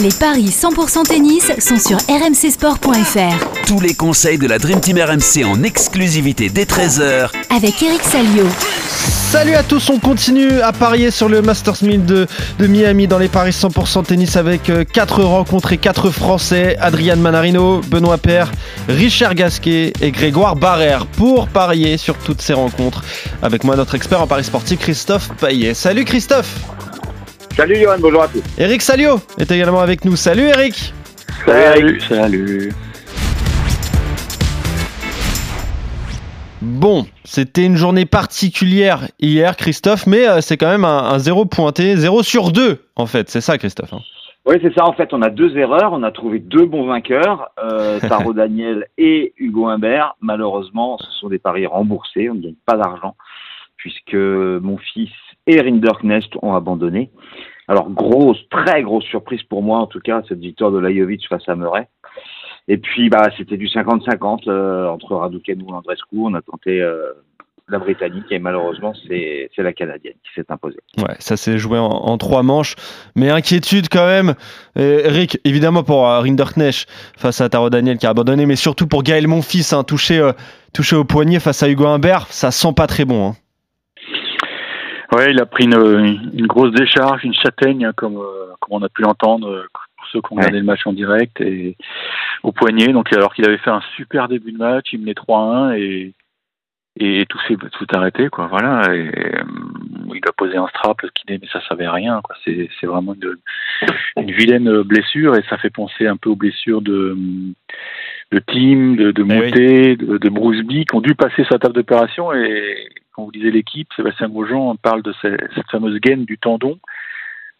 Les paris 100% tennis sont sur rmcsport.fr. Tous les conseils de la Dream Team RMC en exclusivité dès 13h Avec Eric Salio. Salut à tous, on continue à parier sur le Masters 1000 de, de Miami dans les paris 100% tennis avec 4 rencontres et 4 Français, Adrian Manarino, Benoît Père, Richard Gasquet et Grégoire Barrère pour parier sur toutes ces rencontres. Avec moi notre expert en paris sportif Christophe Paillet. Salut Christophe Salut Johan, bonjour à tous. Eric Salio est également avec nous. Salut Eric Salut, salut. Bon, c'était une journée particulière hier, Christophe, mais euh, c'est quand même un, un, zéro pointé, 0 sur 2 en fait, c'est ça Christophe hein. Oui, c'est ça, en fait, on a deux erreurs, on a trouvé deux bons vainqueurs, euh, Taro Daniel et Hugo Humbert. Malheureusement, ce sont des paris remboursés, on ne gagne pas d'argent, puisque mon fils et Rinderknecht ont abandonné. Alors, grosse, très grosse surprise pour moi, en tout cas, cette victoire de Lajovic face à Murray. Et puis, bah, c'était du 50-50 euh, entre Raducanu et Andrescu. On a tenté euh, la Britannique et malheureusement, c'est la Canadienne qui s'est imposée. Ouais, ça s'est joué en, trois manches. Mais inquiétude quand même, Eric, évidemment pour euh, Rinderknecht face à Taro Daniel qui a abandonné, mais surtout pour Gaël Monfils, hein, touché, euh, touché au poignet face à Hugo Humbert. Ça sent pas très bon. Hein. Ouais, il a pris une, une grosse décharge, une châtaigne, comme, euh, comme on a pu l'entendre pour ceux qui ont regardé ouais. le match en direct, et au poignet. Donc, alors qu'il avait fait un super début de match, il menait 3-1 et, et tout s'est tout arrêté, quoi. Voilà. Et, il a posé un strap kiné, mais ça savait rien, quoi. C'est, c'est vraiment une, une vilaine blessure et ça fait penser un peu aux blessures de, de Tim, de, de Moutet, oui. de, de Bruceby, qui ont dû passer sa table d'opération et quand vous lisez l'équipe, Sébastien Grosjean parle de cette, cette fameuse gaine du tendon.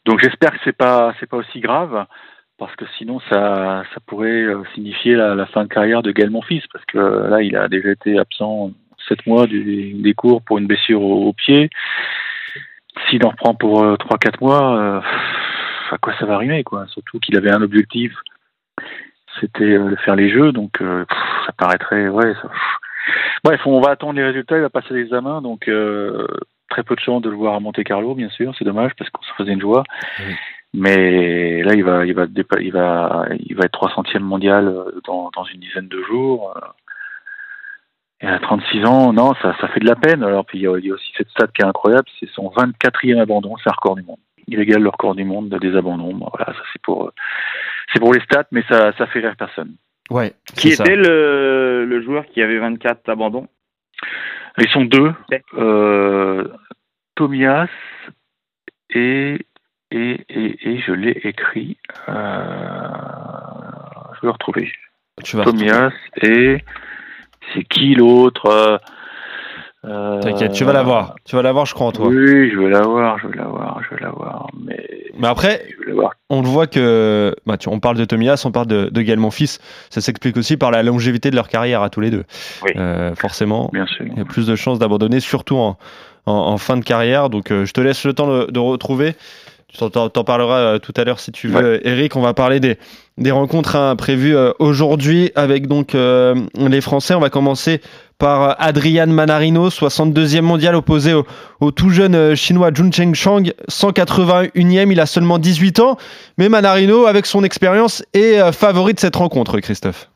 Donc j'espère que c'est pas c'est pas aussi grave parce que sinon ça ça pourrait signifier la, la fin de carrière de Gaël Monfils parce que là il a déjà été absent sept mois du, des cours pour une blessure au, au pied. S'il en reprend pour euh, trois quatre mois, euh, à quoi ça va arriver quoi? Surtout qu'il avait un objectif, c'était euh, faire les jeux, donc pff, ça paraîtrait ouais. Ça, Bref, on va attendre les résultats. Il va passer l'examen, donc euh, très peu de chance de le voir à Monte Carlo, bien sûr. C'est dommage parce qu'on se faisait une joie. Oui. Mais là, il va, il va, il va, il va être 300e mondial dans, dans une dizaine de jours. Et à 36 ans, non, ça, ça fait de la peine. Alors, puis il y, a, il y a aussi cette stat qui est incroyable, c'est son 24e abandon, c'est un record du monde. Il égale le record du monde des abandons. Voilà, ça c'est pour, c'est pour les stats, mais ça, ça fait rire personne. Ouais. Qui était le, le, joueur qui avait 24 abandons? Ils sont deux. Euh, Tomias et, et, et, et je l'ai écrit. Euh, je vais le retrouver. Tu vas Tomias et c'est qui l'autre? Euh, T'inquiète, tu vas l'avoir. Tu vas l'avoir, je crois en toi. Oui, je vais l'avoir, je vais l'avoir, je vais l'avoir. Mais, mais après, on le voit que. Bah, tu, on parle de Tomias, on parle de, de Gaël Monfils. Ça s'explique aussi par la longévité de leur carrière à tous les deux. Oui. Euh, forcément, Bien sûr. il y a plus de chances d'abandonner, surtout en, en, en, fin de carrière. Donc, euh, je te laisse le temps de, de retrouver. T'en, parleras euh, tout à l'heure si tu veux, ouais. Eric. On va parler des, des rencontres hein, prévues euh, aujourd'hui avec donc euh, les Français. On va commencer par Adrian Manarino, 62e mondial opposé au, au tout jeune chinois Jun Cheng Chang, 181e. Il a seulement 18 ans, mais Manarino, avec son expérience, est favori de cette rencontre, Christophe.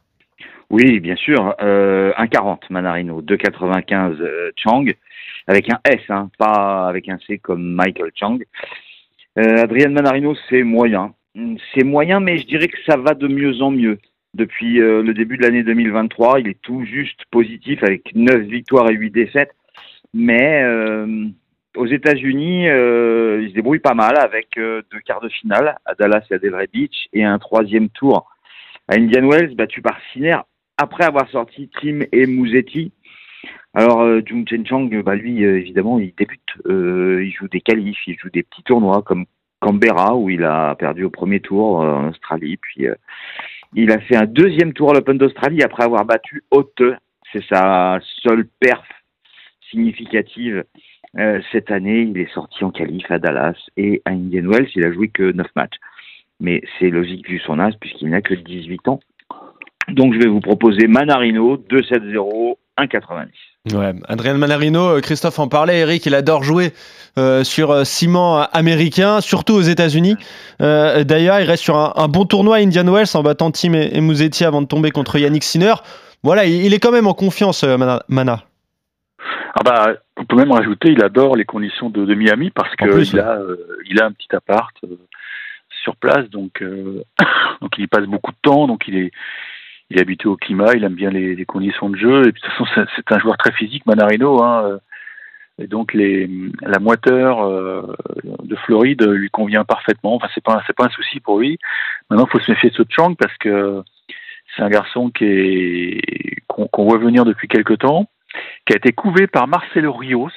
Oui, bien sûr. Euh, 1,40 Manarino, 2,95 Chang, avec un S, hein, pas avec un C comme Michael Chang. Euh, Adrien Manarino, c'est moyen. C'est moyen, mais je dirais que ça va de mieux en mieux. Depuis euh, le début de l'année 2023, il est tout juste positif avec 9 victoires et 8 défaites. Mais euh, aux États-Unis, il se débrouille pas mal avec deux quarts de finale à Dallas et à Delray Beach et un troisième tour à Indian Wells battu par Sinner après avoir sorti Tim et Mouzetti. Alors, euh, Jung Chen Chang, bah, lui, euh, évidemment, il débute. Euh, il joue des qualifs, il joue des petits tournois comme Canberra, où il a perdu au premier tour en Australie. Puis, il a fait un deuxième tour à l'Open d'Australie après avoir battu Haute. C'est sa seule perf significative cette année. Il est sorti en qualif à Dallas et à Indian Wells. Il a joué que 9 matchs. Mais c'est logique vu son âge, puisqu'il n'a que 18 ans. Donc, je vais vous proposer Manarino, 2-7-0 1,90. Ouais, Adrien Manarino, Christophe en parlait, Eric, il adore jouer sur ciment américain, surtout aux États-Unis. D'ailleurs, il reste sur un, bon tournoi à Indian Wells en battant Tim et, et avant de tomber contre Yannick Sinner. Voilà, il, est quand même en confiance, Mana. Ah bah, on peut même rajouter, il adore les conditions de, Miami parce qu'il a, il a un petit appart sur place, donc, donc il y passe beaucoup de temps, donc il est, il est habitué au climat, il aime bien les, conditions de jeu. Et puis, de toute façon, c'est un joueur très physique, Manarino. Hein, euh, et donc, les, la moiteur euh, de Floride lui convient parfaitement. Enfin, c'est pas, c'est pas un souci pour lui. Maintenant, il faut se méfier de Chang parce que c'est un garçon qui est qu'on voit venir depuis quelque temps, qui a été couvé par Marcelo Rios,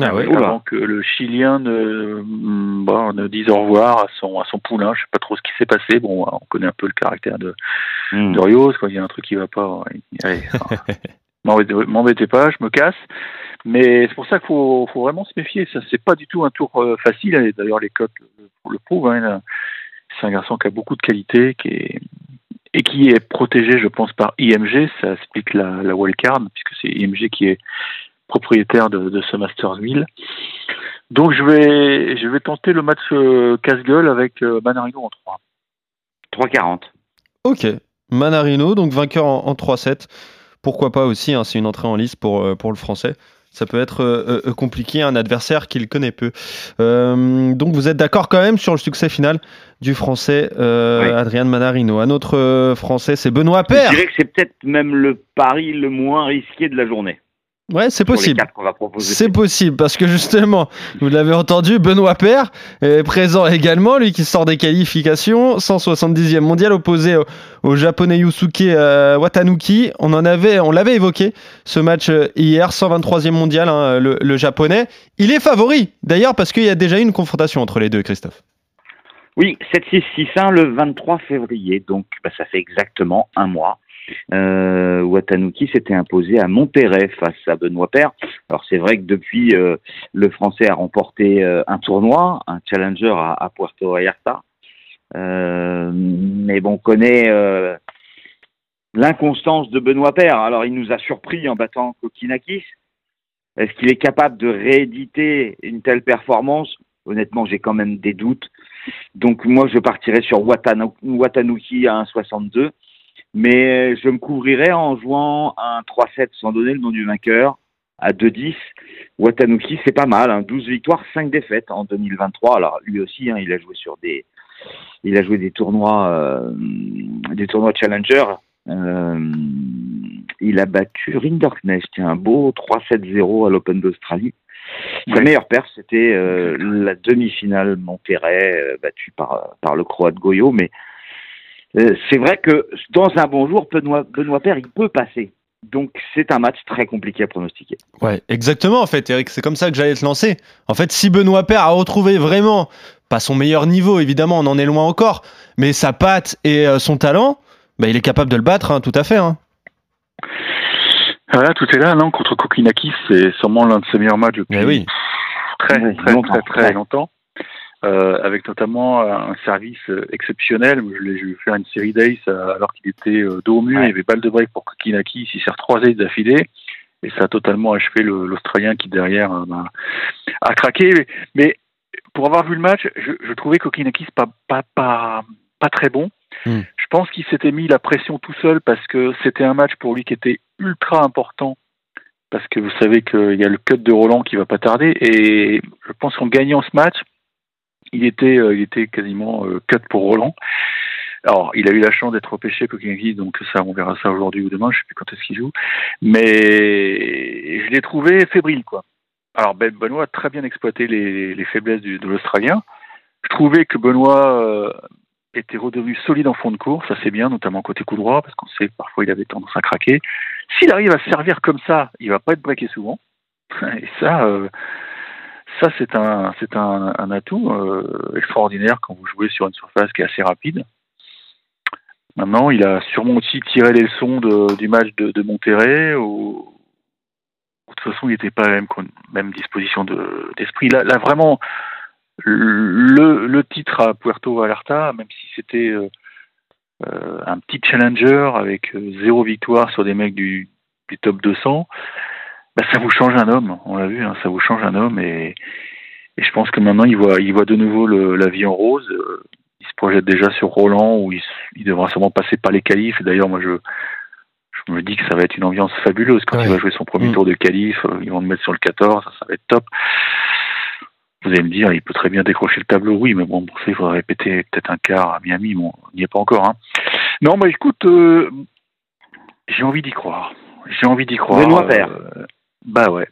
ah avant que le Chilien ne, mm, bon, ne dise au revoir à son, à son poulain. Je sais pas trop ce qui s'est passé. Bon, on connaît un peu le caractère de, mm. de Rios. Quand il y a un truc qui va pas, allez, m'embêtez pas, je me casse. Mais c'est pour ça qu'il faut, faut, vraiment se méfier. Ça, c'est pas du tout un tour euh, facile. D'ailleurs, les cotes le, le prouvent. Hein. C'est un garçon qui a beaucoup de qualité, qui est, et qui est protégé, je pense, par IMG. Ça explique la, la wildcard, puisque c'est IMG qui est propriétaire de, ce Masters 1000. Donc je vais, je vais tenter le match euh, casse-gueule avec euh, Manarino en 3. 3-40. Ok. Manarino, donc vainqueur en, 3-7. Pourquoi pas aussi, hein, c'est une entrée en lice pour, euh, pour le français. Ça peut être compliqué, un adversaire qu'il connaît peu. donc vous êtes d'accord quand même sur le succès final du français Adrien Manarino. Un autre français, c'est Benoît Père. Je dirais que c'est peut-être même le pari le moins risqué de la journée. Ouais, c'est possible. C'est possible parce que justement, vous l'avez entendu, Benoît Père est présent également, lui qui sort des qualifications, 170e mondial opposé au, japonais Yusuke euh, Watanuki. On en avait, on l'avait évoqué ce match euh, hier, 123e mondial, hein, le, japonais. Il est favori d'ailleurs parce qu'il y a déjà eu une confrontation entre les deux, Christophe. Oui, 7-6-6-1 le 23 février, donc bah, ça fait exactement un mois. Euh, Watanuki s'était imposé à Monterrey face à Benoît Paire. Alors c'est vrai que depuis, euh, le Français a remporté euh, un tournoi, un challenger à, Puerto Vallarta. Euh, mais bon, on connaît l'inconstance de Benoît Paire. Alors il nous a surpris en battant Kokinakis. Est-ce qu'il est capable de rééditer une telle performance? Honnêtement, j'ai quand même des doutes. Donc moi, je partirais sur Watanuki à 1,62 mais je me couvrirai en jouant un 3-7 sans donner le nom du vainqueur à 2-10. Watanuki, c'est pas mal, hein, 12 victoires, 5 défaites en 2023. Alors lui aussi, hein, il a joué sur des, il a joué des tournois, euh, des tournois Challenger. Euh, il a battu Rinderknecht, un beau 3-7-0 à l'Open d'Australie. Sa meilleure perf, c'était euh, la demi-finale Monterrey, euh, battue par, par le Croate Goyo, mais euh, c'est vrai que dans un bon jour, Benoît, Benoît Père, il peut passer. Donc c'est un match très compliqué à pronostiquer. Ouais, exactement en fait, Eric. C'est comme ça que j'allais te lancer. En fait, si Benoît Père a retrouvé vraiment, pas son meilleur niveau, évidemment, on en est loin encore, mais sa patte et euh, son talent, bah, il est capable de le battre, hein, tout à fait. Hein. Voilà, tout est là, non? Contre Kokinaki, c'est sûrement l'un de ses meilleurs matchs depuis oui. très, très, très, très, longtemps. Euh, avec notamment un service exceptionnel. Je l'ai vu faire une série d'ace euh, alors qu'il était euh, dos au mur, il y avait balle de break pour Kokinaki, il s'est trois aides d'affilée. Et ça a totalement achevé l'Australien qui derrière bah, a craqué. Mais, pour avoir vu le match, je, je trouvais Kokinakis pas, pas, pas, pas très bon. Hmm. Je pense qu'il s'était mis la pression tout seul parce que c'était un match pour lui qui était ultra important parce que vous savez qu'il y a le cut de Roland qui va pas tarder et je pense qu'en gagnant ce match, il était, euh, il était quasiment euh, cut pour Roland. Alors, il a eu la chance d'être repêché Kokinaki, donc ça, on verra ça aujourd'hui ou demain, je sais plus quand est-ce qu'il joue. Mais je l'ai trouvé fébrile, quoi. Alors, ben, Benoît a très bien exploité les, faiblesses de l'Australien. Je trouvais que Benoît euh, était redevenu solide en fond de course, ça c'est bien, notamment côté coup droit, parce qu'on sait parfois il avait tendance à craquer. S'il arrive à se servir comme ça, il va pas être breaké souvent. Et ça, ça, c'est un, c'est un, atout euh, extraordinaire quand vous jouez sur une surface qui est assez rapide. Maintenant, il a sûrement aussi tiré les leçons du match de, Monterrey. De toute façon, il n'était pas à la même, même disposition de, d'esprit. Là, vraiment, le, titre à Puerto Vallarta, même si c'était euh, euh un petit challenger avec zéro victoire sur des mecs du, du top 200, bah, ça vous change un homme. On l'a vu, hein, ça vous change un homme et, et, je pense que maintenant il voit, il voit de nouveau le, la vie en rose. Il se projette déjà sur Roland où il, il devra sûrement passer par les qualifs. D'ailleurs, moi je, je me dis que ça va être une ambiance fabuleuse quand Ouais. il va jouer son premier Mm. tour de qualif. euh, Ils vont le mettre sur le 14, ça, ça va être top. Vous allez me dire, il peut très bien décrocher le tableau, oui, mais bon, pour ça, il faudrait répéter peut-être un quart à Miami. Bon, on n'y est pas encore. Hein. Non, mais écoute, euh, j'ai envie d'y croire. J'ai envie d'y croire. Benoît Paire. Euh, bah ouais,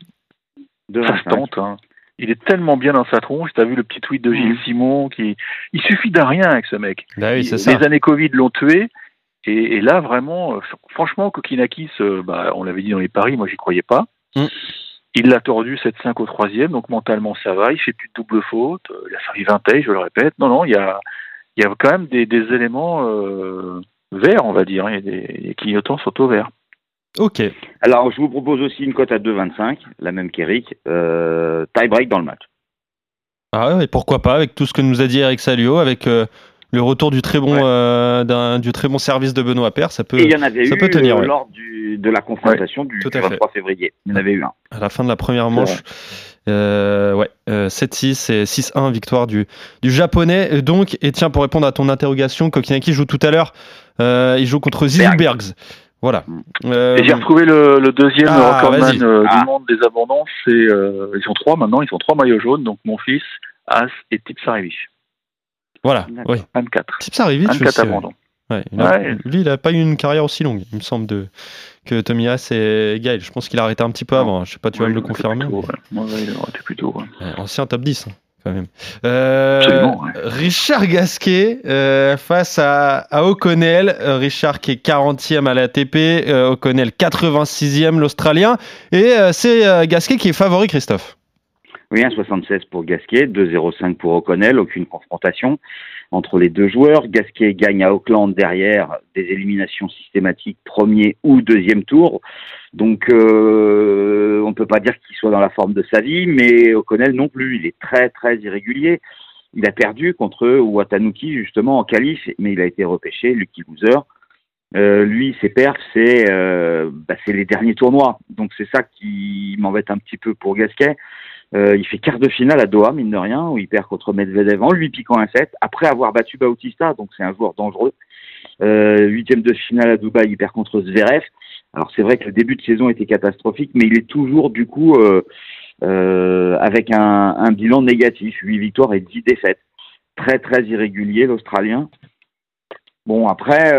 De ça se 25. tente. Hein. Il est tellement bien dans sa tronche. T'as vu le petit tweet de Gilles Mhm. Simon qui, il suffit d'un rien avec ce mec. Bah oui, c'est Il- ça. Les années Covid l'ont tué. Et, et là, vraiment, euh, franchement, Kokinakis, euh, bah, on l'avait dit dans les paris, moi, j'y croyais pas. Mm. Il l'a tordu 7-5 au troisième, donc mentalement, ça va. Il fait plus de double faute. euh, Il a servi 20 tailles, je le répète. Non, non, il y a, il y a quand même des, des éléments euh, verts, on va dire. Il y a des, des clignotants sont au vert. Ok. Alors, je vous propose aussi une cote à 2,25, la même qu'Eric. Euh, tie break dans le match. Ah ouais, pourquoi pas, avec tout ce que nous a dit Eric Salio, avec euh, le retour du très bon, Ouais. euh, du très bon service de Benoît Père, ça peut, Et il y en avait ça eu peut tenir, ouais. lors du, de la confrontation du, tout du à fait. 23 février. Il y en avait eu un. à la fin de la première manche. Euh, ouais, euh, 7-6 et 6-1 victoire du, du japonais. Et donc, et tiens, pour répondre à ton interrogation, Kokinaki joue tout à l'heure. euh, il joue contre Zilbergs. Voilà. Euh, Et j'ai retrouvé le, le deuxième Ah, recordman euh, Ah. du monde des abandons. C'est, euh, ils sont trois maintenant, ils sont trois maillots jaunes. Donc mon fils, As et Tipsarevich. voilà. Oui. 24. Tipsarevic 24 aussi. ouais. abandons. Ouais, il a- Ouais. Lui, il a pas eu une carrière aussi longue, il me semble, de, que Tomias et Gaël. Je pense qu'il a arrêté un petit peu avant. Je sais pas, tu vas me le confirmer. plutôt, ouais. Ouais, ouais, il aurait été plutôt. ouais. mais- Ouais, ancien top 10, hein, quand même. Euh, ouais. Richard Gasquet euh, face à, à O'Connell. Euh, Richard qui est 40e à l'ATP, O'Connell 86e, l'Australien. Et c'est Gasquet qui est favori, Christophe. Oui, 1,76 pour Gasquet, 2,05 pour O'Connell, aucune confrontation entre les deux joueurs. Gasquet gagne à Auckland derrière des éliminations systématiques premier ou deuxième tour. Donc euh, on ne peut pas dire qu'il soit dans la forme de sa vie, mais O'Connell non plus. Il est très très irrégulier. Il a perdu contre Watanuki justement en qualif, mais il a été repêché, Lucky Loser. Euh, lui, ses perfs, c'est euh, bah, les derniers tournois. Donc c'est ça qui m'embête un petit peu pour Gasquet. Euh, il fait quart de finale à Doha, mine de rien, où il perd contre Medvedev en lui piquant un set, après avoir battu Bautista, donc c'est un joueur dangereux. Euh, huitième de finale à Dubaï, il perd contre Zverev. Alors c'est vrai que le début de saison était catastrophique, mais il est toujours du coup euh, avec un, bilan négatif, 8 victoires et 10 défaites. Très très irrégulier l'Australien. Bon après,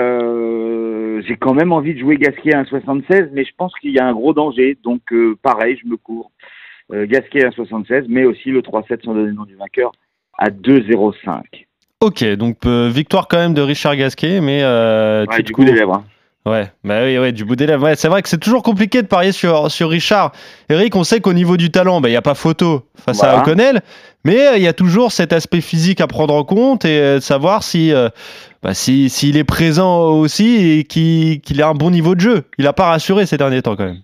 j'ai quand même envie de jouer Gasquet à 1,76, mais je pense qu'il y a un gros danger, donc pareil, je me cours. Euh, Gasquet à 76, mais aussi le 3-7 sans donner le nom du vainqueur à 2-0-5. Ok, donc euh, victoire quand même de Richard Gasquet, mais euh, Ouais, du coup, des lèvres. hein. Ouais, bah oui, ouais, du bout des lèvres. Ouais, c'est vrai que c'est toujours compliqué de parier sur, sur Richard. Eric, on sait qu'au niveau du talent, bah, il n'y a pas photo face à. O'Connell, mais euh, il y a toujours cet aspect physique à prendre en compte et de savoir si, bah, si, s'il est présent aussi et qu'il, qu'il a un bon niveau de jeu. Il n'a pas rassuré ces derniers temps quand même.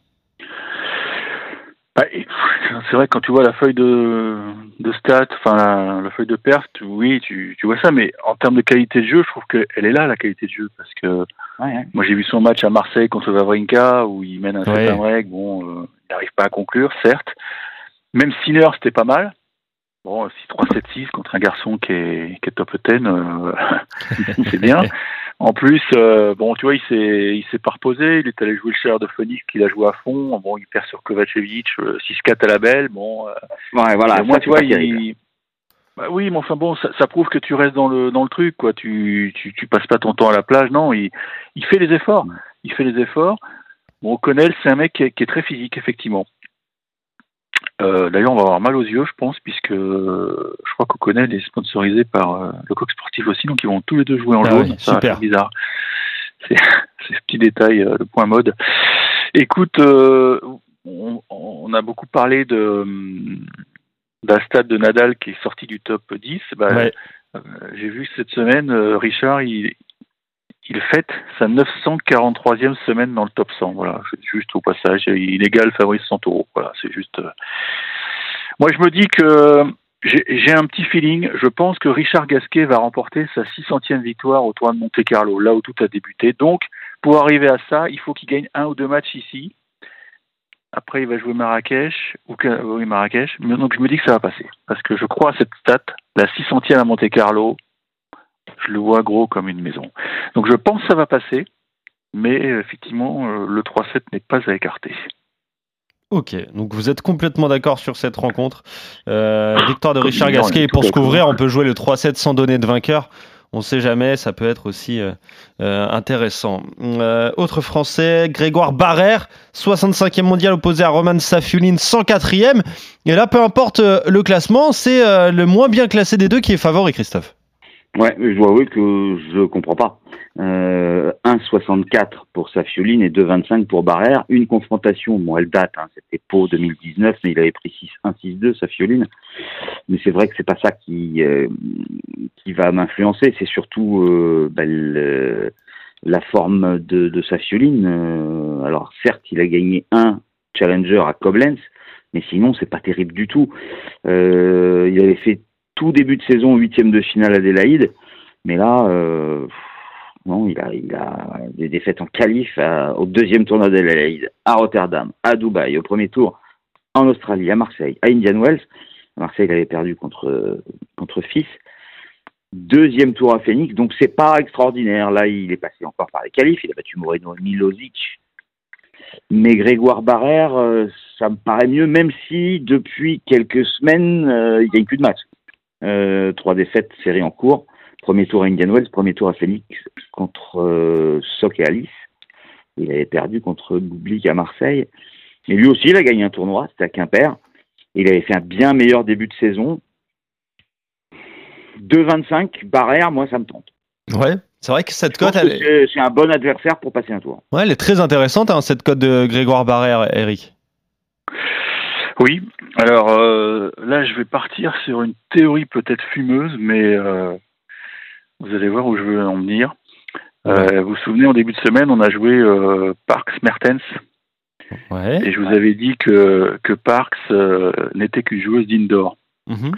C'est vrai que quand tu vois la feuille de, de stats, enfin la, la feuille de perf, tu- oui, tu, tu vois ça, mais en termes de qualité de jeu, je trouve qu'elle est là la qualité de jeu parce que Ouais, ouais. moi j'ai vu son match à Marseille contre Wawrinka où il mène un Ouais. certain break, bon, euh, il n'arrive pas à conclure, certes. Même Sinner, c'était pas mal. Bon, 6-3-7-6 contre un garçon qui est, qui est top 10, euh, c'est bien. En plus, euh, bon, tu vois, il s'est, il s'est pas reposé. Il est allé jouer le cher de Phoenix, qu'il a joué à fond. Bon, il perd sur Kovacevic, euh, 6-4 à la belle. Bon, euh, Ouais, voilà. moi, tu vois, il... Bah oui, mais enfin bon, ça, ça prouve que tu restes dans le dans le truc, quoi. Tu, tu tu passes pas ton temps à la plage, non. Il il fait les efforts. Il fait les efforts. Bon, O'Connell, c'est un mec qui est, qui est très physique, effectivement. Euh, D'ailleurs, on va avoir mal aux yeux, je pense, puisque euh, je crois qu'O'Connell est sponsorisé par euh, le coq sportif aussi, donc ils vont tous les deux jouer en Ah jaune. oui, Ça, super. Bizarre. C'est ce petit détail, euh, le point mode. Écoute, euh, on, on a beaucoup parlé de hum, d'un stade de Nadal qui est sorti du top 10. Bah, Ouais. J'ai vu cette semaine, euh, Richard, il, il fête sa 943e semaine dans le top 100. Voilà, juste au passage. Il égale Fabrice Santoro. Voilà, c'est juste. euh. Moi, je me dis que j'ai un petit feeling. Je pense que Richard Gasquet va remporter sa 600e victoire au tournoi de Monte Carlo, là où tout a débuté. Donc, pour arriver à ça, il faut qu'il gagne un ou deux matchs ici. Après, il va jouer Marrakech. Ou oui, Marrakech. Donc, je me dis que ça va passer. Parce que je crois à cette stat, la 600e à Monte Carlo, je le vois gros comme une maison. Donc, je pense que ça va passer. Mais effectivement, euh, le 3-7 n'est pas à écarter. Ok, donc vous êtes complètement d'accord sur cette rencontre. Euh, victoire de Richard Gasquet, pour se couvrir, on peut jouer le 3-7 sans donner de vainqueur. On ne sait jamais, ça peut être aussi euh, euh, intéressant. autre français, Grégoire Barrère, 65e mondial opposé à Roman Safiulin, 104e. Et là, peu importe le classement, c'est le moins bien classé des deux qui est favori, Christophe. Ouais, je dois avouer que je comprends pas. Euh, 1,64 pour Safioline et 2,25 pour Barrère. Une confrontation, bon, elle date, hein, c'était Pau 2019, mais il avait pris 1,62 Safioline. Mais c'est vrai que c'est pas ça qui euh, qui va m'influencer. C'est surtout euh, bah, la forme de, de Safioline. Euh, alors certes, il a gagné un challenger à Koblenz, mais sinon c'est pas terrible du tout. Euh, il avait fait tout début de saison, huitième de finale Adélaïde. Mais là, euh, il a, a des défaites en qualif au deuxième tournoi d'Adélaïde, à Rotterdam, à Dubaï, au premier tour, en Australie, à Marseille, à Indian Wells. Marseille, il avait perdu contre, contre. Deuxième tour à Phoenix, donc c'est pas extraordinaire. Là, il est passé encore par les qualifs, il a battu Moreno Milozic. Mais Grégoire Barrère, euh, ça me paraît mieux, même si depuis quelques semaines, euh, il a plus de match. Euh, trois défaites, série en cours. Premier tour à Indian Wells, premier tour à Phoenix contre euh, Soc et Alice. Il avait perdu contre Bublik à Marseille. Mais lui aussi, il a gagné un tournoi, c'était à Quimper. Il avait fait un bien meilleur début de saison. 2,25, barrière, moi, ça me tente. Ouais, c'est vrai que cette cote. C'est un bon adversaire pour passer un tour. Ouais, elle est très intéressante, hein, cette cote de Grégoire Barrère, Eric. Oui, alors euh, là je vais partir sur une théorie peut-être fumeuse, mais euh, vous allez voir où je veux en venir. Euh, vous vous souvenez, en début de semaine, on a joué Parks Mertens. Ouais. Et je vous avais dit que, que Parks n'était qu'une joueuse d'indoor. Mhm.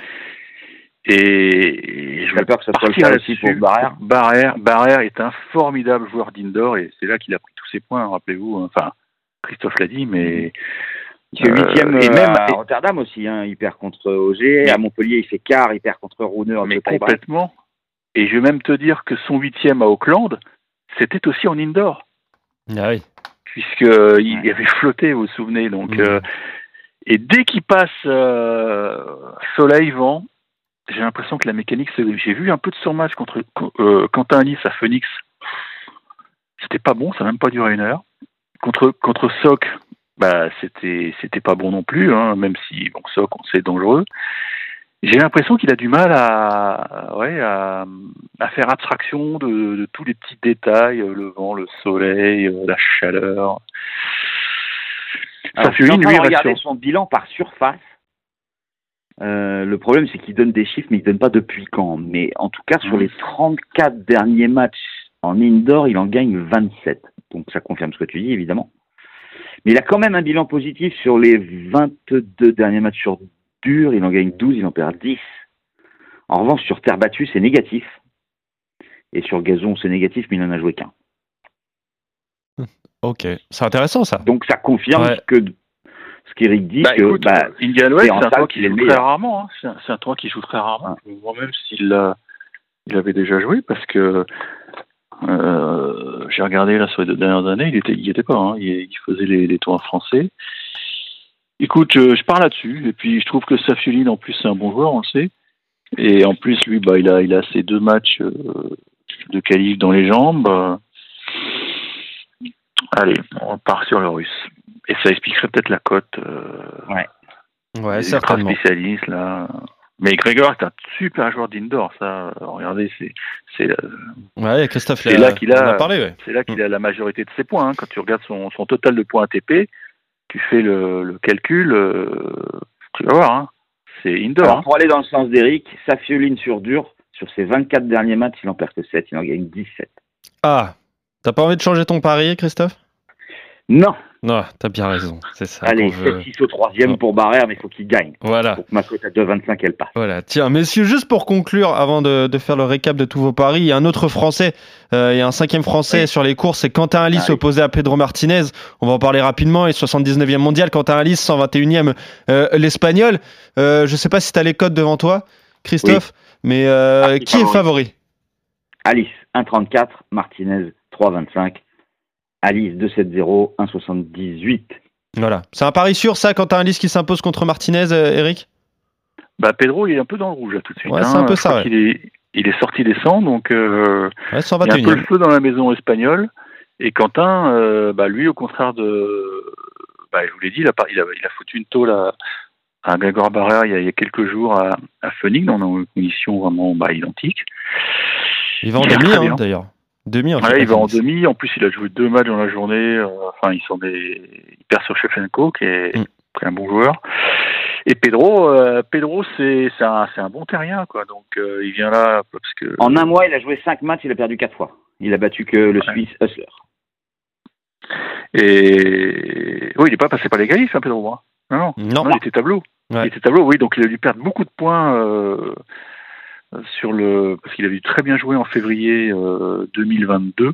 Et, je vais peur que ça soit le cas aussi pour Barrère. Barrère. Barrère est un formidable joueur d'indoor et c'est là qu'il a pris tous ses points, rappelez-vous. Enfin, Christophe l'a dit, mais il fait huitième euh, et même à Rotterdam aussi, hein, il perd contre Auger. À Montpellier, il fait quart, il perd contre Rouner. Mais complètement. Et je vais même te dire que son huitième à Auckland, c'était aussi en indoor. Ah oui. Puisqu'il euh, il avait flotté, vous vous souvenez. Donc, mmh. euh, et dès qu'il passe soleil-vent, j'ai l'impression que la mécanique, j'ai vu un peu de son match contre Quentin Alice à Phoenix. C'était pas bon, ça n'a même pas duré une heure. Contre, contre Soc, bah c'était c'était pas bon non plus, hein, même si bon Soc on sait dangereux. J'ai l'impression qu'il a du mal à ouais à, à faire abstraction de, de, tous les petits détails, euh, le vent, le soleil, euh, la chaleur. Ça fait une lui regarder son bilan par surface. Euh, le problème, c'est qu'il donne des chiffres, mais il donne pas depuis quand. Mais en tout cas, sur mmh. les 34 derniers matchs en indoor, il en gagne 27. Donc ça confirme ce que tu dis, évidemment. Mais il a quand même un bilan positif sur les 22 derniers matchs sur dur. Il en gagne 12, il en perd 10. En revanche, sur terre battue, c'est négatif. Et sur gazon, c'est négatif, mais il n'en a joué qu'un. Ok, c'est intéressant ça. Donc ça confirme que ce qu'Eric dit, bah, que bah, c'est un toit qui joue très rarement. Hein. C'est un, toit qui joue très rarement. Moi-même, s'il il avait déjà joué, parce que euh, j'ai regardé là sur les deux dernières années, il était, il était pas, hein. il, faisait les, les tours français. Écoute, je, je pars là-dessus, et puis je trouve que Safioline en plus c'est un bon joueur, on le sait. Et en plus lui, bah il a, il a ses deux matchs euh, de qualif dans les jambes. Allez, on part sur le russe. Et ça expliquerait peut-être la cote. Euh, ouais. Ouais, certainement. spécialiste là. Mais Grégoire est un super joueur d'indoor, ça. Regardez, c'est c'est ouais, Christophe c'est là qu'il a, parlé, c'est là qu'il a la majorité de ses points. Hein. Quand tu regardes son, son total de points ATP, tu fais le, le calcul, euh, tu vas voir, hein. c'est indoor. Alors, hein. Pour aller dans le sens d'Eric, Safioline sur dur, sur ses 24 derniers matchs, il en perd que 7, il en gagne 17. Ah, t'as pas envie de changer ton pari, Christophe? Non, Non, t'as bien raison. C'est ça. Allez, qu'on veut. 7-6 au troisième pour Barrère, mais il faut qu'il gagne. Voilà. Pour que ma cote à 2,25 elle passe. Voilà, tiens, messieurs, juste pour conclure, avant de, de faire le récap de tous vos paris, il y a un autre Français, euh, il y a un cinquième Français Oui. sur les courses, c'est Quentin Alice oui. opposé à Pedro Martinez. On va en parler rapidement, est 79e mondial, Quentin Alice 121e euh, l'Espagnol. Euh, je sais pas si tu as les codes devant toi, Christophe, mais euh, Ah, qui est favori. favori? Alice, 1,34. Martinez, 3,25. Alice, 2,70. 1,78. Voilà, c'est un pari sûr ça, Quentin Alice qui s'impose contre Martinez, euh, Eric? Bah Pedro, il est un peu dans le rouge là tout de suite. Ouais, hein. c'est un peu Je ça, ouais. qu'il est, il est sorti des 100, donc euh, Ouais, il y a un peu 121e. le feu dans la maison espagnole. Et Quentin, euh, bah, lui, au contraire de, bah, je vous l'ai dit, il a, pas- il a, il a foutu une tôle à, à Grégoire Barrère il y a, il y a quelques jours à, à Phoenix, dans des conditions vraiment bah, identiques. Il va en Il demi, hein, d'ailleurs. Demi, en Ouais, il va en demi. En plus, il a joué deux matchs dans la journée. euh, Enfin, ils sont des, il perd sur Shevchenko, qui est, Mm. qui est un bon joueur. Et Pedro, euh, Pedro, c'est c'est un, un bon terrien, quoi. Donc, euh, il vient là parce que. En un mois, il a joué 5 matchs, il a perdu 4 fois. Il a battu que le Ouais. Suisse Hustler. Et oui, il n'est pas passé par les galifs, hein, Pedro. hein. Non, non. Non, Non, il était tableau. Ouais. Il était tableau, oui. Donc, il a dû perdre beaucoup de points euh, sur le parce qu'il avait dû très bien jouer en février euh, 2022.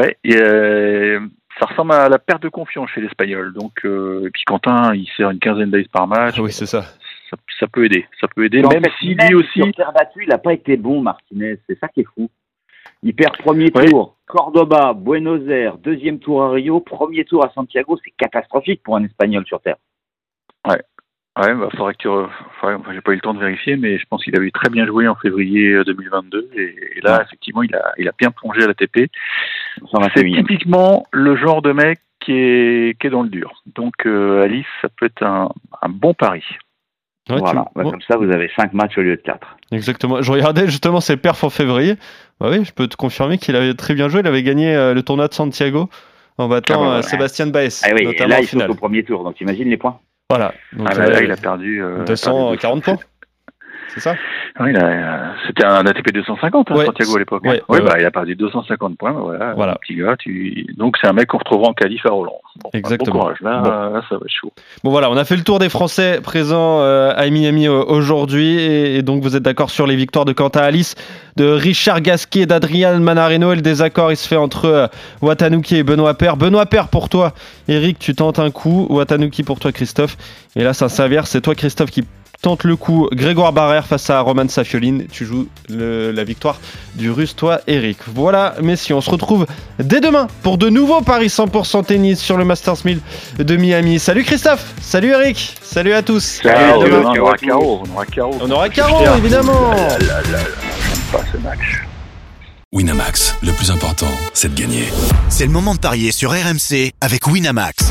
Ouais. Et, euh, ça ressemble à la perte de confiance chez l'Espagnol. Donc, euh, et puis Quentin, il sert une quinzaine d'aces par match. Ah oui, c'est ça. ça, ça peut aider. Ça peut aider, même fait, si même lui aussi. Sur terre battue, il n'a pas été bon, Martinez. C'est ça qui est fou. Il perd premier Ouais. tour, Cordoba, Buenos Aires, deuxième tour à Rio, premier tour à Santiago. C'est catastrophique pour un Espagnol sur terre. Ouais, bah, faudrait que tu. re- enfin, j'ai pas eu le temps de vérifier, mais je pense qu'il avait très bien joué en février euh, 2022. Et, et là, Ouais. effectivement, il a, il a bien plongé à la TP. C'est 121e. typiquement le genre de mec qui est, qui est dans le dur. Donc, euh, Alice, ça peut être un, un bon pari. Ouais, tu- voilà. Bah, Comme ça, vous avez 5 matchs au lieu de 4. Exactement. Je regardais justement ses perfs en février. Bah oui, je peux te confirmer qu'il avait très bien joué. Il avait gagné euh, le tournoi de Santiago en battant Ah bah euh. Sébastien Baez, Ah oui, et là, il finale. au premier tour. Donc, imagine les points. Voilà. Donc, Ah, bah, euh, là, il a perdu. euh, 240 perdu points. C'est ça Oui, il a- euh, c'était un ATP 250, hein, Ouais. Santiago à l'époque. Ouais, Oui, bah, il a perdu 250 points. bah, Voilà, Voilà. Petit gars, tu... Donc, c'est un mec qu'on retrouvera en qualif à Roland. Bon, bah, Exactement. Bon courage. Là, Bon. là, ça va être chaud. Bon voilà, on a fait le tour des Français présents euh, à Miami euh, aujourd'hui et, et donc vous êtes d'accord sur les victoires de Quentin Alice, de Richard Gasquet, d'Adrian Manarino et le désaccord il se fait entre euh, Watanuki et Benoît Père. Benoît Père pour toi, Eric tu tentes un coup, Watanuki pour toi Christophe et là ça s'avère c'est toi Christophe qui tente le coup Grégoire Barrère face à Roman Safioline, tu joues le- la victoire du russe toi Eric. Voilà messieurs, on se retrouve dès demain pour de nouveaux paris 100% tennis sur le Masters 1000 de Miami. Salut Christophe, salut Eric, salut à tous. Salut, À demain. demain. on aura Caro. On aura Caro. On aura Caro évidemment. Pas ce match. Winamax, le plus important, c'est de gagner. C'est le moment de parier sur RMC avec Winamax.